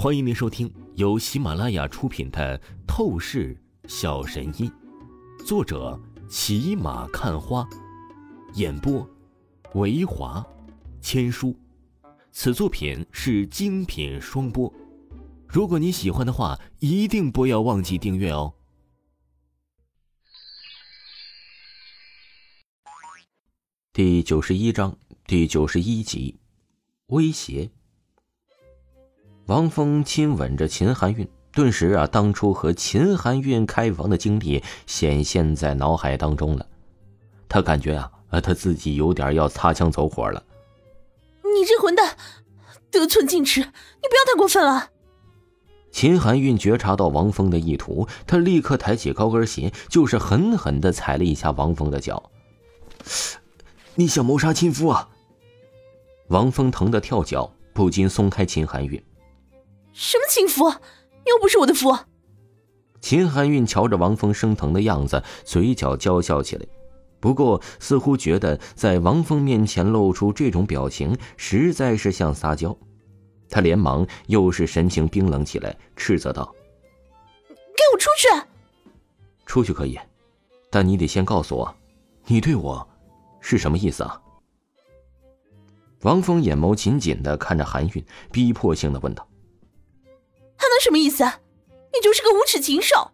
欢迎您收听由喜马拉雅出品的《透视小神医》，作者骑马看花，演播维华千书。此作品是精品双播。如果你喜欢的话，一定不要忘记订阅哦。第九十一章第九十一集，威胁。王峰亲吻着秦含韵，顿时啊，当初和秦含韵开房的经历显现在脑海当中了。他感觉啊，他自己有点要擦枪走火了。你这混蛋，得寸进尺，你不要太过分了。秦含韵觉察到王峰的意图，她立刻抬起高跟鞋，就是狠狠的踩了一下王峰的脚。你想谋杀亲夫啊？王峰疼得跳脚，不禁松开秦含韵。什么情夫？又不是我的夫。秦含韵瞧着王峰生疼的样子，嘴角娇笑起来。不过，似乎觉得在王峰面前露出这种表情，实在是像撒娇。他连忙又是神情冰冷起来，斥责道：“给我出去！”出去可以，但你得先告诉我，你对我是什么意思啊？王峰眼眸紧紧的看着韩韵，逼迫性的问道。什么意思？你就是个无耻禽兽，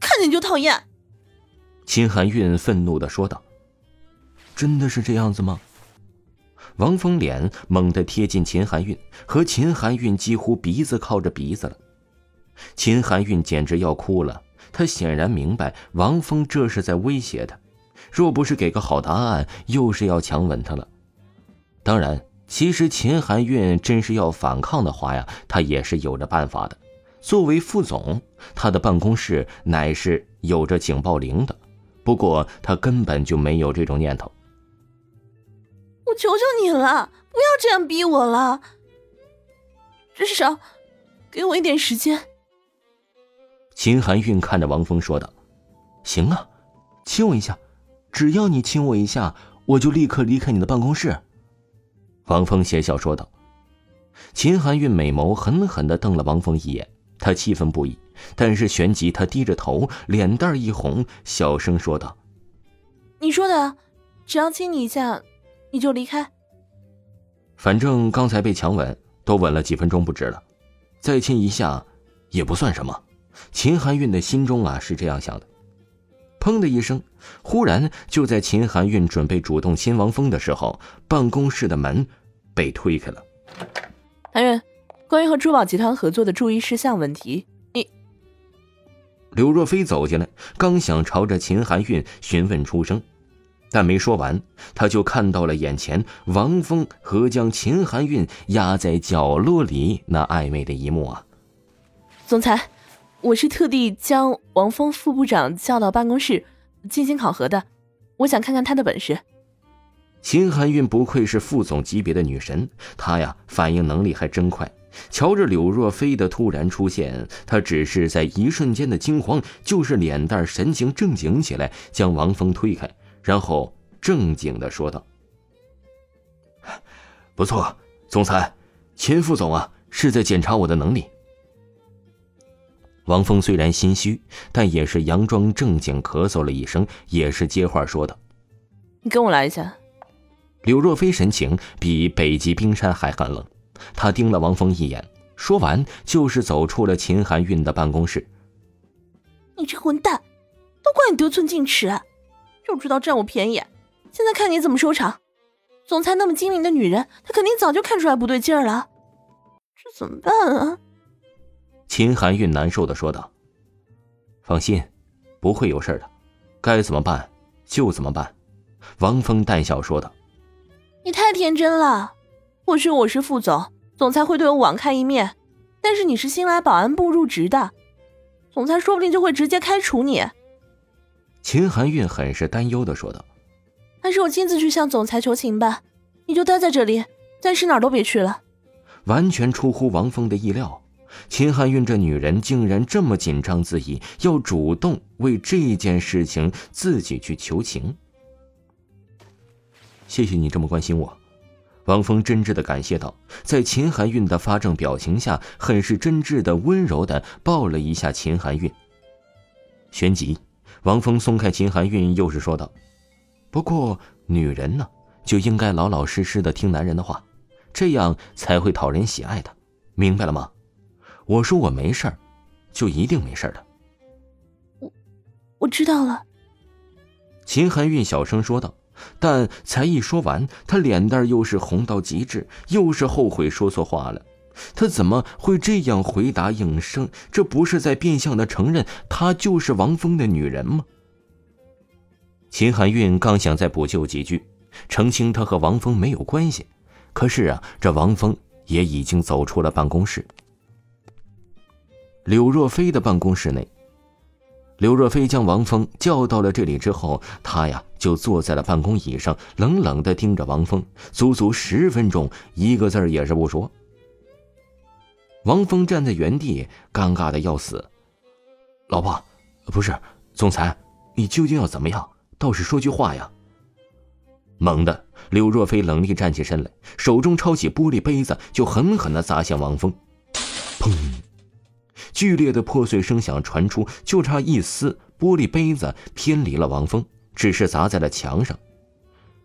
看见就讨厌。秦含韵愤怒的说道：“真的是这样子吗？”王峰脸猛地贴近秦含韵，和秦含韵几乎鼻子靠着鼻子了。秦含韵简直要哭了，她显然明白王峰这是在威胁她，若不是给个好答案，又是要强吻她了。当然，其实秦含韵真是要反抗的话呀，她也是有着办法的。作为副总，他的办公室乃是有着警报铃的，不过他根本就没有这种念头。我求求你了，不要这样逼我了，至少给我一点时间。秦含韵看着王峰说道：“行啊，亲我一下，只要你亲我一下，我就立刻离开你的办公室。”王峰邪笑说道。秦含韵美眸狠狠的瞪了王峰一眼。他气愤不已，但是旋即他低着头，脸蛋一红，小声说道：“你说的，只要亲你一下，你就离开。反正刚才被强吻，都吻了几分钟不止了，再亲一下，也不算什么。”秦含韵的心中啊是这样想的。砰的一声，忽然就在秦含韵准备主动亲王峰的时候，办公室的门被推开了。含韵。关于和珠宝集团合作的注意事项问题，你柳若飞走进来，刚想朝着秦含韵询问出声，但没说完，他就看到了眼前王峰和将秦含韵压在角落里那暧昧的一幕啊！总裁，我是特地将王峰副部长叫到办公室进行考核的，我想看看他的本事。秦含韵不愧是副总级别的女神，她呀反应能力还真快。瞧着柳若飞的突然出现，他只是在一瞬间的惊慌，就是脸蛋神情正经起来，将王峰推开，然后正经的说道：“不错，总裁，秦副总啊，是在检查我的能力。”王峰虽然心虚，但也是佯装正经，咳嗽了一声，也是接话说道：“你跟我来一下。”柳若飞神情比北极冰山还寒冷。他盯了王峰一眼，说完就是走出了秦含韵的办公室。你这混蛋，都怪你得寸进尺，就知道占我便宜。现在看你怎么收场！总裁那么精明的女人，她肯定早就看出来不对劲儿了。这怎么办啊？秦含韵难受的说道：“放心，不会有事的，该怎么办就怎么办。”王峰淡笑说道：“你太天真了。”或许我是副总，总裁会对我网开一面，但是你是新来保安部入职的，总裁说不定就会直接开除你。秦含韵很是担忧的说道：“还是我亲自去向总裁求情吧，你就待在这里，暂时哪儿都别去了。”完全出乎王峰的意料，秦含韵这女人竟然这么紧张自己，要主动为这件事情自己去求情。谢谢你这么关心我。王峰真挚的感谢道，在秦含韵的发怔表情下，很是真挚的、温柔的抱了一下秦含韵。旋即，王峰松开秦含韵，又是说道：“不过，女人呢，就应该老老实实的听男人的话，这样才会讨人喜爱的，明白了吗？我说我没事儿，就一定没事的。”我，我知道了。秦含韵小声说道。但才一说完，他脸蛋又是红到极致，又是后悔说错话了。他怎么会这样回答应声？这不是在变相的承认他就是王峰的女人吗？秦含韵刚想再补救几句，澄清他和王峰没有关系，可是啊，这王峰也已经走出了办公室。柳若飞的办公室内。刘若飞将王峰叫到了这里之后，他呀就坐在了办公椅上，冷冷的盯着王峰，足足十分钟，一个字也是不说。王峰站在原地，尴尬的要死。老婆，不是总裁，你究竟要怎么样？倒是说句话呀！猛的，刘若飞冷厉站起身来，手中抄起玻璃杯子，就狠狠的砸向王峰，砰！剧烈的破碎声响传出，就差一丝，玻璃杯子偏离了王峰，只是砸在了墙上。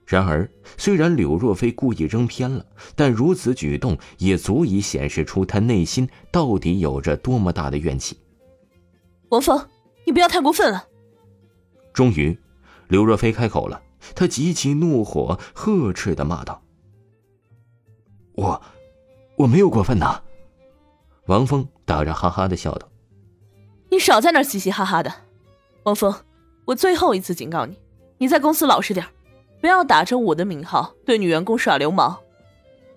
然而，虽然柳若飞故意扔偏了，但如此举动也足以显示出他内心到底有着多么大的怨气。王峰，你不要太过分了。终于，柳若飞开口了，他极其怒火，呵斥的骂道：“我，我没有过分呐。”王峰打着哈哈的笑道：“你少在那儿嘻嘻哈哈的，王峰，我最后一次警告你，你在公司老实点不要打着我的名号对女员工耍流氓，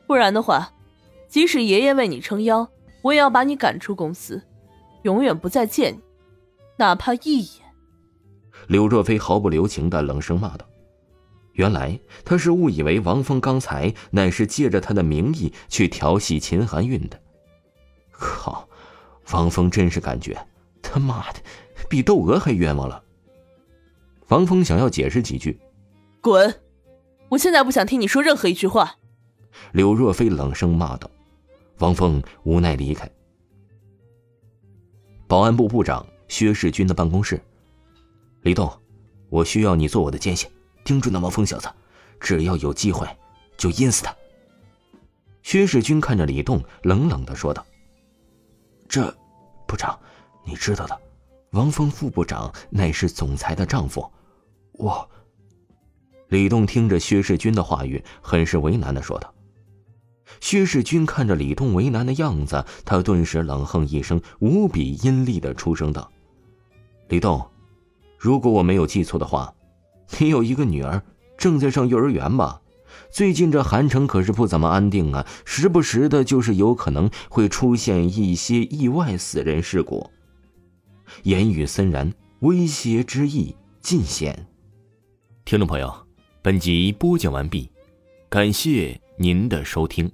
不然的话，即使爷爷为你撑腰，我也要把你赶出公司，永远不再见你，哪怕一眼。”柳若飞毫不留情的冷声骂道：“原来他是误以为王峰刚才乃是借着他的名义去调戏秦含韵的。”靠，王峰真是感觉他妈的比窦娥还冤枉了。王峰想要解释几句，滚！我现在不想听你说任何一句话。柳若飞冷声骂道。王峰无奈离开。保安部部长薛世军的办公室，李栋，我需要你做我的奸细，盯住那王峰小子，只要有机会就阴死他。薛世军看着李栋，冷冷的说道。这，部长，你知道的，王峰副部长乃是总裁的丈夫。我，李栋听着薛世军的话语，很是为难的说道。薛世军看着李栋为难的样子，他顿时冷哼一声，无比阴厉的出声道：“李栋，如果我没有记错的话，你有一个女儿，正在上幼儿园吧？”最近这韩城可是不怎么安定啊，时不时的就是有可能会出现一些意外死人事故。言语森然，威胁之意尽显。听众朋友，本集播讲完毕，感谢您的收听。